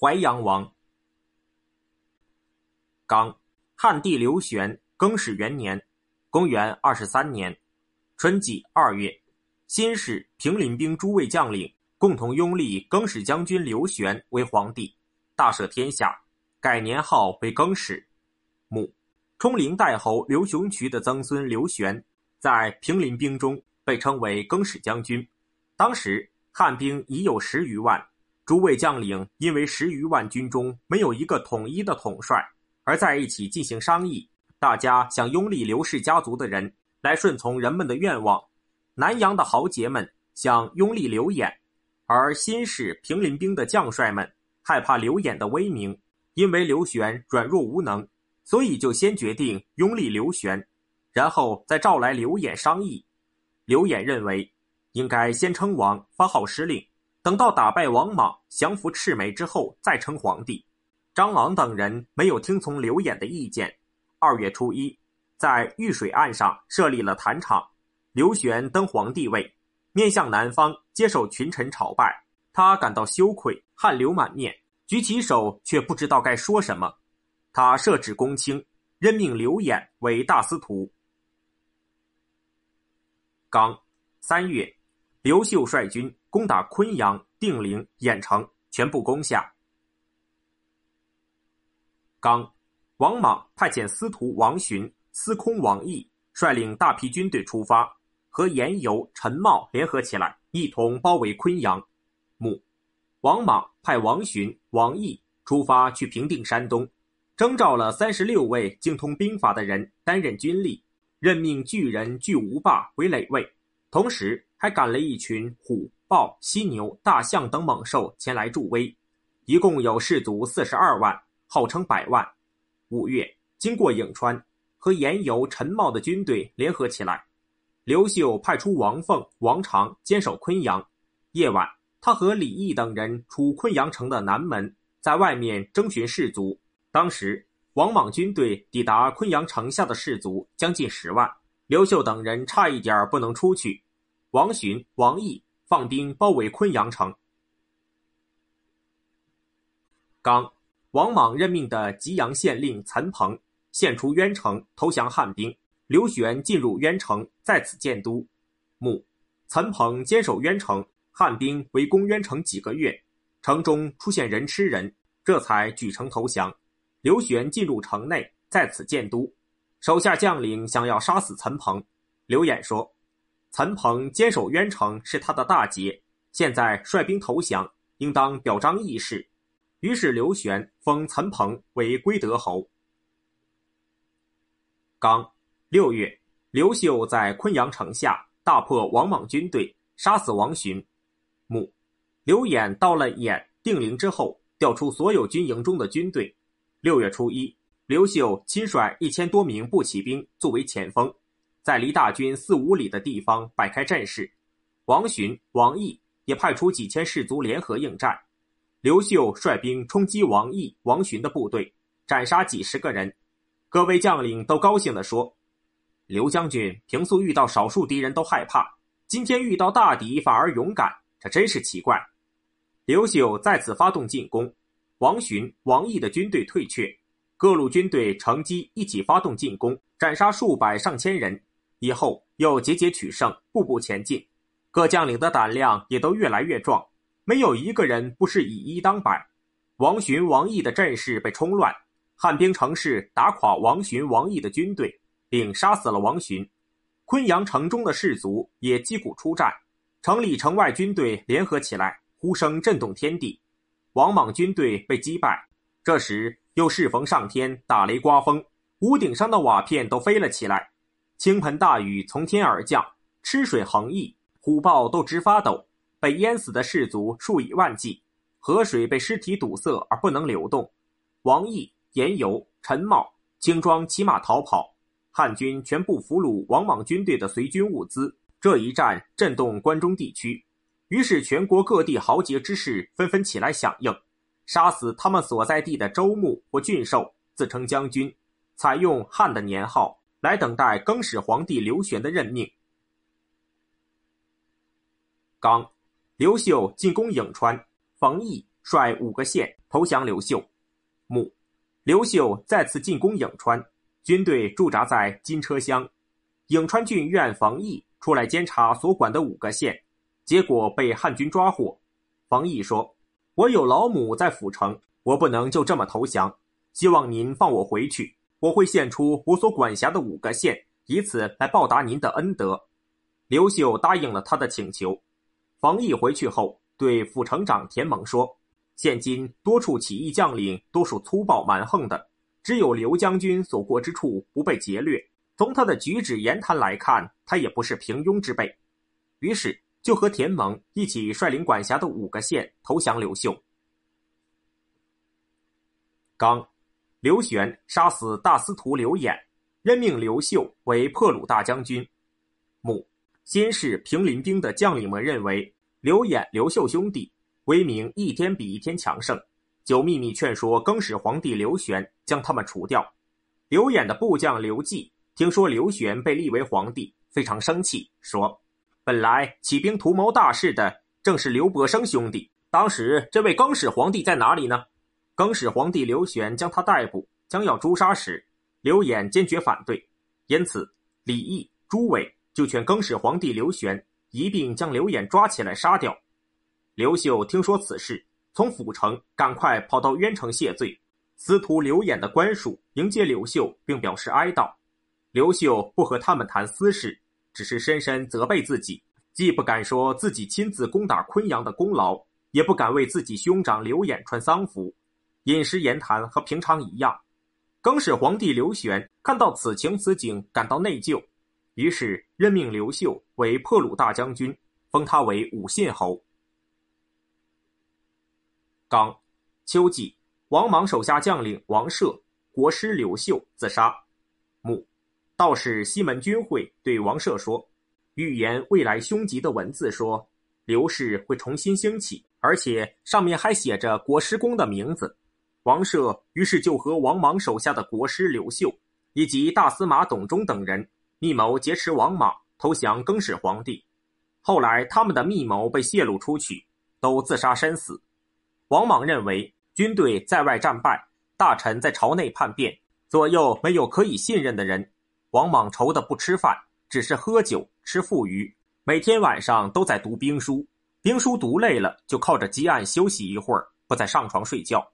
淮阳王。刚，汉帝刘玄更始元年，公元二十三年春季二月，新使平林兵诸位将领共同拥立更始将军刘玄为皇帝，大赦天下，改年号为更始。母，冲陵代侯刘雄渠的曾孙刘玄，在平林兵中被称为更始将军。当时汉兵已有十余万，诸位将领因为十余万军中没有一个统一的统帅，而在一起进行商议。大家想拥立刘氏家族的人来顺从人们的愿望。南阳的豪杰们想拥立刘演，而新式平林兵的将帅们害怕刘演的威名，因为刘玄软弱无能，所以就先决定拥立刘玄，然后再召来刘演商议。刘演认为。应该先称王，发号施令，等到打败王莽、降服赤眉之后再称皇帝。张昂等人没有听从刘演的意见。二月初一，在玉水岸上设立了坛场，刘玄登皇帝位，面向南方接受群臣朝拜。他感到羞愧，汗流满面，举起手却不知道该说什么。他设置公卿，任命刘演为大司徒。刚三月。刘秀率军攻打昆阳、定陵、郾城，全部攻下。刚，王莽派遣司徒王寻、司空王毅率领大批军队出发，和严尤、陈茂联合起来，一同包围昆阳。母，王莽派王寻、王毅出发去平定山东，征召了三十六位精通兵法的人担任军吏，任命巨人巨无霸为垒卫，同时。还赶了一群虎、豹、犀牛、大象等猛兽前来助威，一共有士卒四十二万，号称百万。五月，经过颍川，和严尤、陈茂的军队联合起来。刘秀派出王凤、王常坚守昆阳。夜晚，他和李毅等人出昆阳城的南门，在外面征询士卒。当时，王莽军队抵达昆阳城下的士卒将近十万，刘秀等人差一点不能出去。王寻、王毅放兵包围昆阳城。刚，王莽任命的吉阳县令岑彭献出渊城投降汉兵，刘玄进入渊城，在此建都。母，岑彭坚守渊城，汉兵围攻渊城几个月，城中出现人吃人，这才举城投降。刘玄进入城内，在此建都，手下将领想要杀死岑彭，刘演说。岑彭坚守渊城是他的大捷，现在率兵投降，应当表彰义士。于是刘玄封岑彭为归德侯。刚六月，刘秀在昆阳城下大破王莽军队，杀死王寻。母刘演到了兖定陵之后，调出所有军营中的军队。六月初一，刘秀亲率一千多名步骑兵作为前锋。在离大军四五里的地方摆开阵势，王寻、王毅也派出几千士卒联合应战。刘秀率兵冲击王毅、王寻的部队，斩杀几十个人。各位将领都高兴地说：“刘将军平素遇到少数敌人都害怕，今天遇到大敌反而勇敢，这真是奇怪。”刘秀再次发动进攻，王寻、王毅的军队退却，各路军队乘机一起发动进攻，斩杀数百上千人。以后又节节取胜，步步前进，各将领的胆量也都越来越壮，没有一个人不是以一当百。王寻、王毅的阵势被冲乱，汉兵乘势打垮王寻、王毅的军队，并杀死了王寻。昆阳城中的士卒也击鼓出战，城里城外军队联合起来，呼声震动天地。王莽军队被击败，这时又适逢上天打雷刮风，屋顶上的瓦片都飞了起来。倾盆大雨从天而降，吃水横溢，虎豹都直发抖。被淹死的士卒数以万计，河水被尸体堵塞而不能流动。王毅、严尤、陈茂轻装骑马逃跑，汉军全部俘虏王莽军队的随军物资。这一战震动关中地区，于是全国各地豪杰之士纷纷起来响应，杀死他们所在地的州牧或郡守，自称将军，采用汉的年号。来等待更始皇帝刘玄的任命。刚，刘秀进攻颍川，冯异率五个县投降刘秀。母，刘秀再次进攻颍川，军队驻扎在金车乡。颍川郡院冯异出来监察所管的五个县，结果被汉军抓获。冯异说：“我有老母在府城，我不能就这么投降。希望您放我回去，我会献出我所管辖的五个县，以此来报答您的恩德。”刘秀答应了他的请求。冯异回去后，对副城长田蒙说：“现今多处起义将领多属粗暴蛮横的，只有刘将军所过之处不被劫掠。”从他的举止言谈来看，他也不是平庸之辈，于是就和田蒙一起率领管辖的五个县投降刘秀。刚，刘玄杀死大司徒刘演，任命刘秀为破虏大将军。母，先是平林兵的将领们认为刘演、刘秀兄弟威名一天比一天强盛，就秘密劝说更始皇帝刘玄将他们除掉。刘演的部将刘季。听说刘玄被立为皇帝，非常生气，说：“本来起兵图谋大事的正是刘伯升兄弟，当时这位更始皇帝在哪里呢？”更始皇帝刘玄将他逮捕，将要诛杀时，刘演坚决反对，因此李毅、朱伟就劝更始皇帝刘玄一并将刘演抓起来杀掉。刘秀听说此事，从府城赶快跑到渊城谢罪，司徒刘演的官署迎接刘秀，并表示哀悼。刘秀不和他们谈私事，只是深深责备自己，既不敢说自己亲自攻打昆阳的功劳，也不敢为自己兄长刘演穿丧服，饮食言谈和平常一样。更始皇帝刘玄看到此情此景，感到内疚，于是任命刘秀为破虏大将军，封他为武信侯。刚，秋季，王莽手下将领王涉、国师刘秀自杀。母。道士西门君会对王舍说：“预言未来凶吉的文字说，刘氏会重新兴起，而且上面还写着国师公的名字。”王舍于是就和王莽手下的国师刘秀以及大司马董忠等人密谋劫持王莽，投降更始皇帝。后来他们的密谋被泄露出去，都自杀身死。王莽认为军队在外战败，大臣在朝内叛变，左右没有可以信任的人。王莽愁得不吃饭，只是喝酒吃富余，每天晚上都在读兵书。兵书读累了，就靠着积案休息一会儿，不再上床睡觉。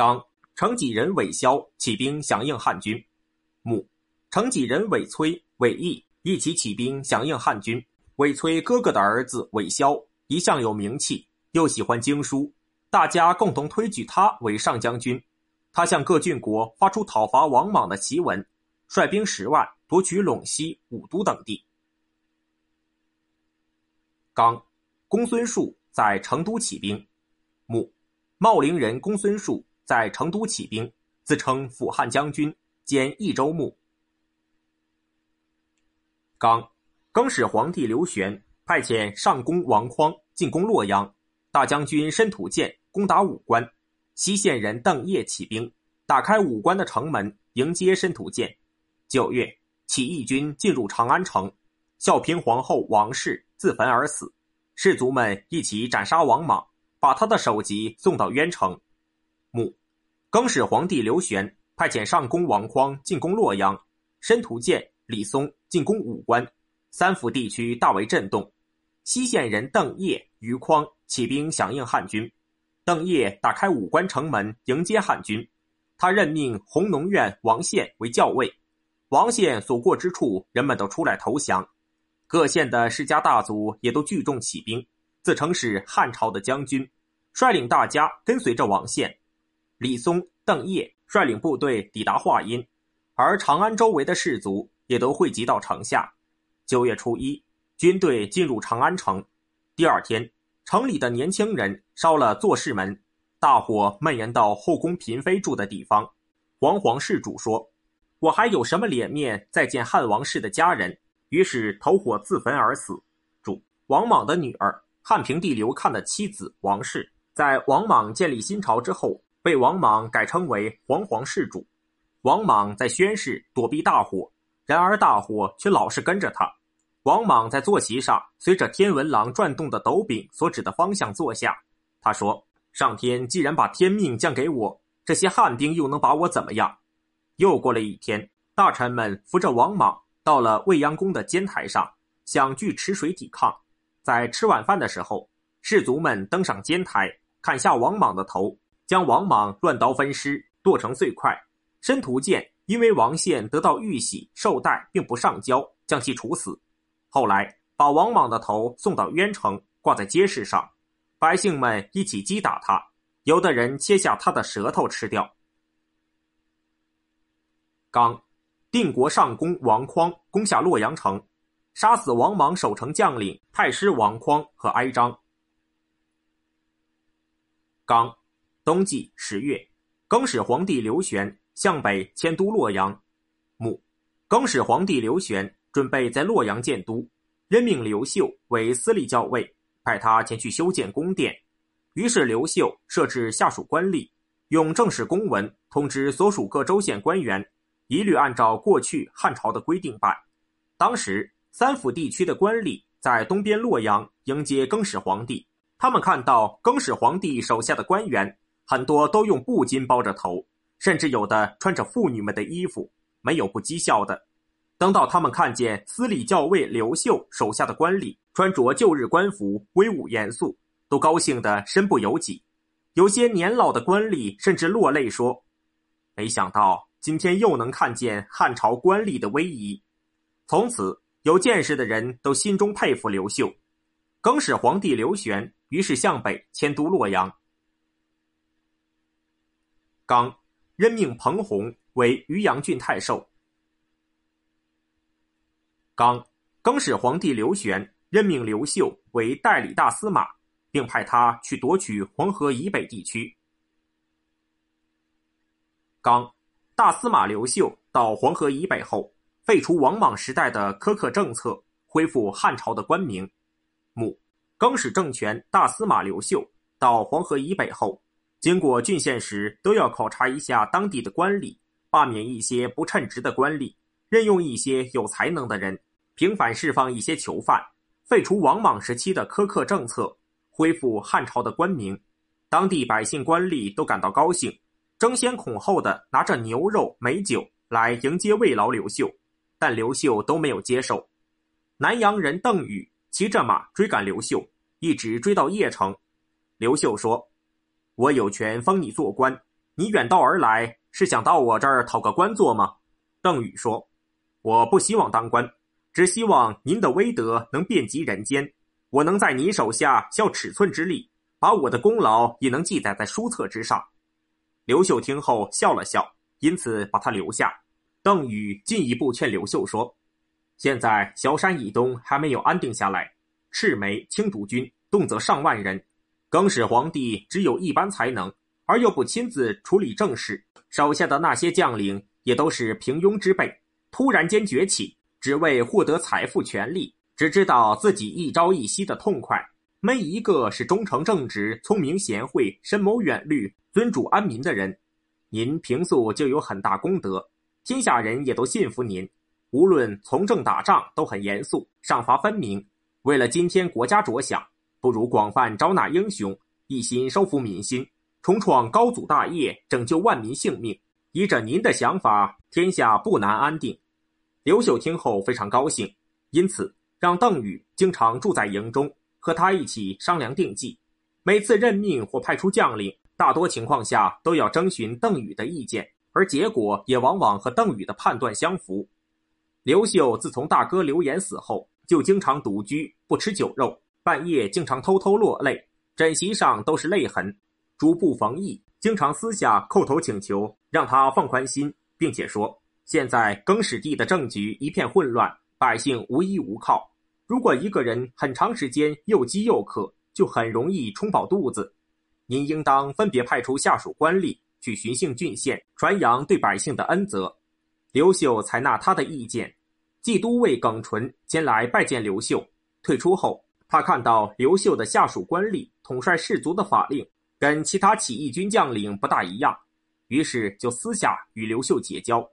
刚，成济人韦骁起兵响应汉军。母，成济人韦崔、韦毅一起起兵响应汉军。韦崔哥哥的儿子韦骁一向有名气，又喜欢经书，大家共同推举他为上将军。他向各郡国发出讨伐王莽的檄文，率兵十万夺取陇西、武都等地。刚，公孙述在成都起兵。母，茂陵人公孙述在成都起兵，自称辅汉将军兼益州牧。刚，更始皇帝刘玄派遣上公王匡进攻洛阳，大将军申土建攻打武关。西县人邓业起兵，打开武关的城门，迎接申屠建。九月，起义军进入长安城，孝平皇后王氏自焚而死，士卒们一起斩杀王莽，把他的首级送到渊城。更始皇帝刘玄派遣上宫王匡进攻洛阳，申屠建、李松进攻武关，三府地区大为震动。西县人邓业、余匡起兵响应汉军。邓业打开武关城门迎接汉军，他任命弘农院王宪为校尉。王宪所过之处，人们都出来投降。各县的世家大族也都聚众起兵，自称是汉朝的将军，率领大家跟随着王宪。李松、邓业率领部队抵达华阴，而长安周围的士族也都汇集到城下。九月初一，军队进入长安城。第二天。城里的年轻人烧了坐室门，大火蔓延到后宫嫔妃住的地方。黄皇室主说：“我还有什么脸面再见汉王室的家人？”于是投火自焚而死。主王莽的女儿汉平帝刘看的妻子王氏，在王莽建立新朝之后，被王莽改称为皇皇世主。王莽在宣室躲避大火，然而大火却老是跟着他。王莽在坐席上，随着天文郎转动的斗柄所指的方向坐下。他说：“上天既然把天命降给我，这些汉兵又能把我怎么样？”又过了一天，大臣们扶着王莽到了未央宫的监台上，想据池水抵抗。在吃晚饭的时候，士卒们登上监台，砍下王莽的头，将王莽乱刀分尸，剁成碎块。申屠建因为王献得到玉玺绶带，并不上交，将其处死。后来，把王莽的头送到渊城，挂在街市上，百姓们一起击打他，有的人切下他的舌头吃掉。刚，定国上公王匡攻下洛阳城，杀死王莽守城将领太师王匡和哀章。刚，冬季十月，更始皇帝刘玄向北迁都洛阳。母，更始皇帝刘玄。准备在洛阳建都，任命刘秀为司隶校尉，派他前去修建宫殿。于是刘秀设置下属官吏，用正式公文通知所属各州县官员，一律按照过去汉朝的规定办。当时三府地区的官吏在东边洛阳迎接更始皇帝，他们看到更始皇帝手下的官员很多都用布巾包着头，甚至有的穿着妇女们的衣服，没有不讥笑的。等到他们看见司礼校尉刘秀手下的官吏穿着旧日官服，威武严肃，都高兴得身不由己。有些年老的官吏甚至落泪说：“没想到今天又能看见汉朝官吏的威仪。”从此，有见识的人都心中佩服刘秀。更始皇帝刘玄于是向北迁都洛阳。刚任命彭弘为渔阳郡太守。刚，更始皇帝刘玄任命刘秀为代理大司马，并派他去夺取黄河以北地区。刚，大司马刘秀到黄河以北后，废除王莽时代的苛刻政策，恢复汉朝的官名。母，更始政权大司马刘秀到黄河以北后，经过郡县时都要考察一下当地的官吏，罢免一些不称职的官吏，任用一些有才能的人。平反释放一些囚犯，废除王莽时期的苛刻政策，恢复汉朝的官名，当地百姓官吏都感到高兴，争先恐后的拿着牛肉美酒来迎接慰劳刘秀，但刘秀都没有接受。南阳人邓禹骑着马追赶刘秀，一直追到邺城。刘秀说：“我有权封你做官，你远道而来是想到我这儿讨个官做吗？”邓禹说：“我不希望当官。”只希望您的威德能遍及人间，我能在你手下效尺寸之力，把我的功劳也能记载在书册之上。刘秀听后笑了笑，因此把他留下。邓禹进一步劝刘秀说：“现在萧山以东还没有安定下来，赤眉青竹军动则上万人，更始皇帝只有一般才能，而又不亲自处理政事，手下的那些将领也都是平庸之辈，突然间崛起。”只为获得财富、权力，只知道自己一朝一夕的痛快，没一个是忠诚正直、聪明贤惠、深谋远虑、尊主安民的人。您平素就有很大功德，天下人也都信服您。无论从政打仗都很严肃，赏罚分明。为了今天国家着想，不如广泛招纳英雄，一心收服民心，重创高祖大业，拯救万民性命。依着您的想法，天下不难安定。刘秀听后非常高兴，因此让邓禹经常住在营中，和他一起商量定计。每次任命或派出将领，大多情况下都要征询邓禹的意见，而结果也往往和邓禹的判断相符。刘秀自从大哥刘岩死后，就经常独居，不吃酒肉，半夜经常偷偷落泪，枕席上都是泪痕。主簿冯异经常私下叩头请求，让他放宽心，并且说。现在更始帝的政局一片混乱，百姓无依无靠。如果一个人很长时间又饥又渴，就很容易充饱肚子。您应当分别派出下属官吏去巡幸郡县，传扬对百姓的恩泽。刘秀采纳他的意见，冀都尉耿纯前来拜见刘秀。退出后，他看到刘秀的下属官吏统帅士卒的法令跟其他起义军将领不大一样，于是就私下与刘秀结交。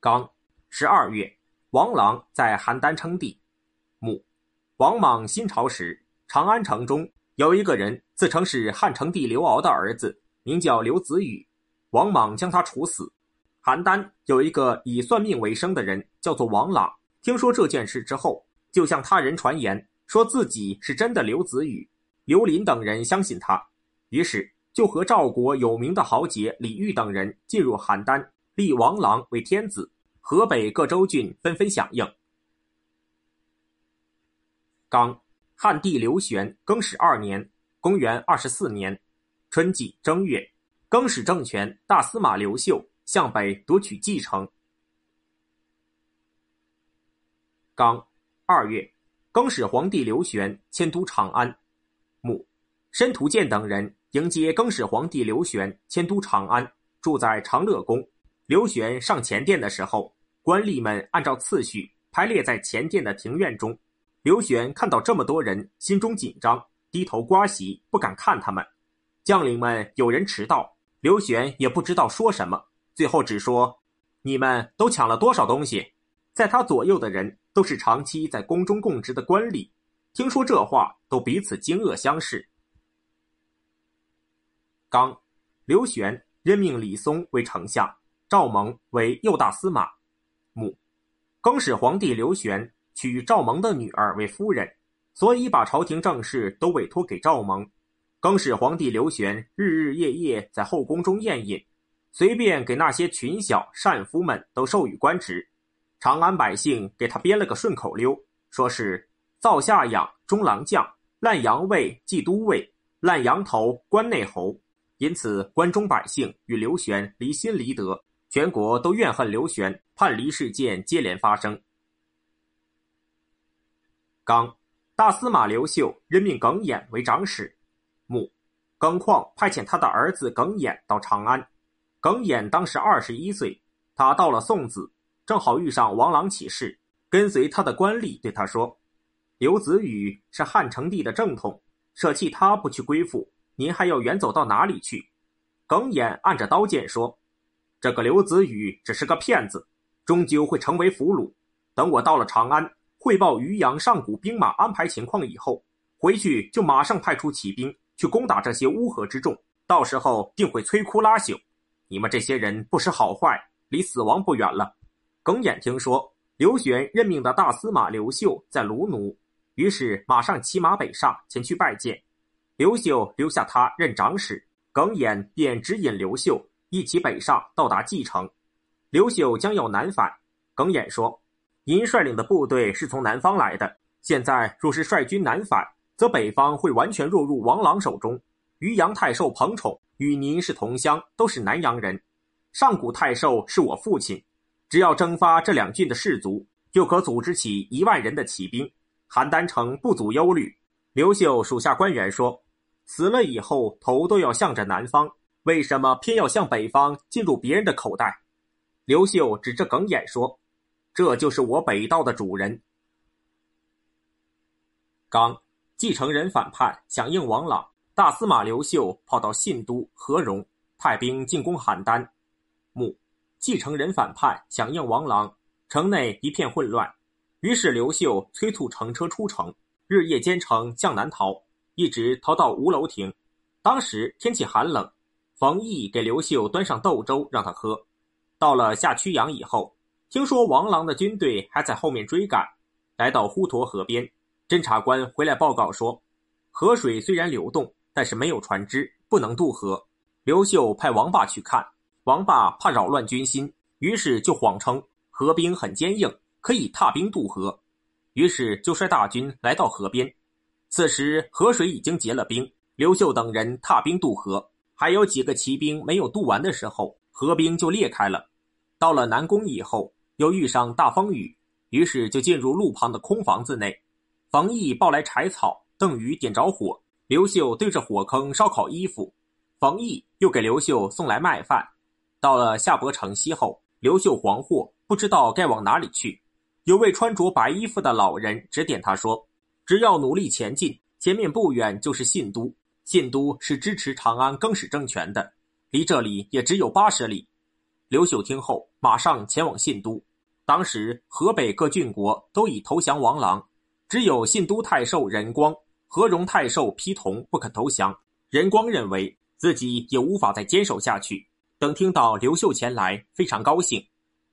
刚，十二月，王朗在邯郸称帝。母，王莽新朝时，长安城中有一个人自称是汉成帝刘骜的儿子，名叫刘子羽。王莽将他处死。邯郸有一个以算命为生的人，叫做王朗。听说这件事之后，就向他人传言，说自己是真的刘子宇。刘林等人相信他，于是就和赵国有名的豪杰李煜等人进入邯郸，立王朗为天子。河北各州郡纷纷响应。刚，汉帝刘玄更始二年（公元二十四年）春季正月，更始政权大司马刘秀向北夺取蓟城。刚，二月，更始皇帝刘玄迁都长安。母，申屠建等人迎接更始皇帝刘玄迁都长安，住在长乐宫。刘玄上前殿的时候。官吏们按照次序排列在前殿的庭院中。刘玄看到这么多人，心中紧张，低头刮席，不敢看他们。将领们有人迟到，刘玄也不知道说什么，最后只说：“你们都抢了多少东西？”在他左右的人都是长期在宫中供职的官吏，听说这话，都彼此惊愕相视。刚，刘玄任命李松为丞相，赵蒙为右大司马。母，更始皇帝刘玄娶赵蒙的女儿为夫人，所以把朝廷政事都委托给赵蒙。更始皇帝刘玄日日夜夜在后宫中宴饮，随便给那些群小善夫们都授予官职。长安百姓给他编了个顺口溜，说是灶下养中郎将，烂羊胃祭都尉，烂羊头关内侯。因此，关中百姓与刘玄离心离德。全国都怨恨刘玄，叛离事件接连发生。刚，大司马刘秀任命耿弇为长史。穆，耿况派遣他的儿子耿弇到长安。耿弇当时二十一岁，他到了宋子，正好遇上王朗起事，跟随他的官吏对他说：“刘子宇是汉成帝的正统，舍弃他不去归附，您还要远走到哪里去？”耿弇按着刀剑说。这个刘子宇只是个骗子，终究会成为俘虏。等我到了长安，汇报渔阳上古兵马安排情况以后，回去就马上派出骑兵去攻打这些乌合之众。到时候定会摧枯拉朽。你们这些人不识好坏，离死亡不远了。耿弇听说刘玄任命的大司马刘秀在卢奴，于是马上骑马北上前去拜见。刘秀留下他任长史，耿弇便指引刘秀。一起北上，到达蓟城。刘秀将要南返，耿弇说：“您率领的部队是从南方来的，现在若是率军南返，则北方会完全落入王朗手中。渔阳太守彭宠与您是同乡，都是南阳人。上古太守是我父亲，只要征发这两郡的士卒，就可组织起一万人的骑兵。邯郸城不足忧虑。”刘秀属下官员说：“死了以后，头都要向着南方。”为什么偏要向北方进入别人的口袋？刘秀指着耿眼说：“这就是我北道的主人。”刚继承人反叛，响应王朗，大司马刘秀跑到信都和荣，派兵进攻邯郸。穆继承人反叛，响应王朗，城内一片混乱。于是刘秀催促乘车出城，日夜兼程向南逃，一直逃到吴楼亭。当时天气寒冷。冯异给刘秀端上豆粥让他喝。到了下曲阳以后，听说王朗的军队还在后面追赶，来到滹沱河边，侦察官回来报告说，河水虽然流动，但是没有船只，不能渡河。刘秀派王霸去看，王霸怕扰乱军心，于是就谎称河冰很坚硬，可以踏冰渡河，于是就率大军来到河边。此时河水已经结了冰，刘秀等人踏冰渡河。还有几个骑兵没有渡完的时候，河冰就裂开了。到了南宫以后，又遇上大风雨，于是就进入路旁的空房子内。冯异抱来柴草，邓禹点着火，刘秀对着火坑烧烤衣服。冯异又给刘秀送来麦饭。到了夏伯城西后，刘秀惶惑，不知道该往哪里去。有位穿着白衣服的老人指点他说：“只要努力前进，前面不远就是信都。”信都是支持长安更始政权的，离这里也只有八十里。刘秀听后，马上前往信都。当时河北各郡国都已投降王朗，只有信都太守任光、和荣太守批同不肯投降。任光认为自己也无法再坚守下去。等听到刘秀前来，非常高兴。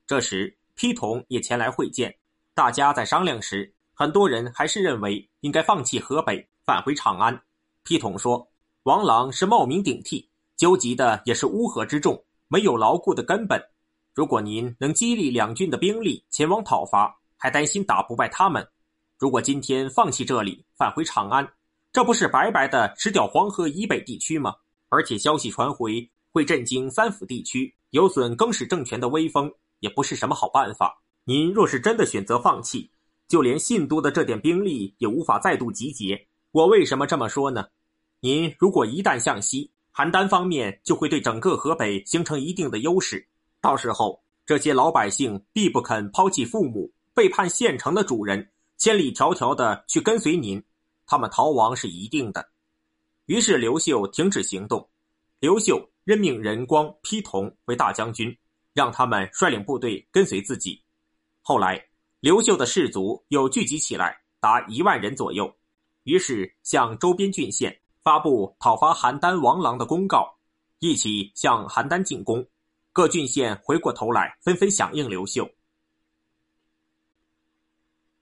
这时丕同也前来会见，大家在商量时，很多人还是认为应该放弃河北，返回长安。丕同说：“王朗是冒名顶替，纠集的也是乌合之众，没有牢固的根本。如果您能激励两军的兵力前往讨伐，还担心打不败他们？如果今天放弃这里，返回长安。”这不是白白的吃掉黄河以北地区吗？而且消息传回会震惊三府地区，有损更始政权的威风，也不是什么好办法。您若是真的选择放弃，就连信都的这点兵力也无法再度集结。我为什么这么说呢？您如果一旦向西，邯郸方面就会对整个河北形成一定的优势，到时候这些老百姓必不肯抛弃父母，背叛县城的主人，千里迢迢的去跟随您。他们逃亡是一定的，于是刘秀停止行动。刘秀任命任光、丕同为大将军，让他们率领部队跟随自己。后来，刘秀的士卒又聚集起来，达一万人左右，于是向周边郡县发布讨伐邯郸王郎的公告，一起向邯郸进攻。各郡县回过头来，纷纷响应刘秀。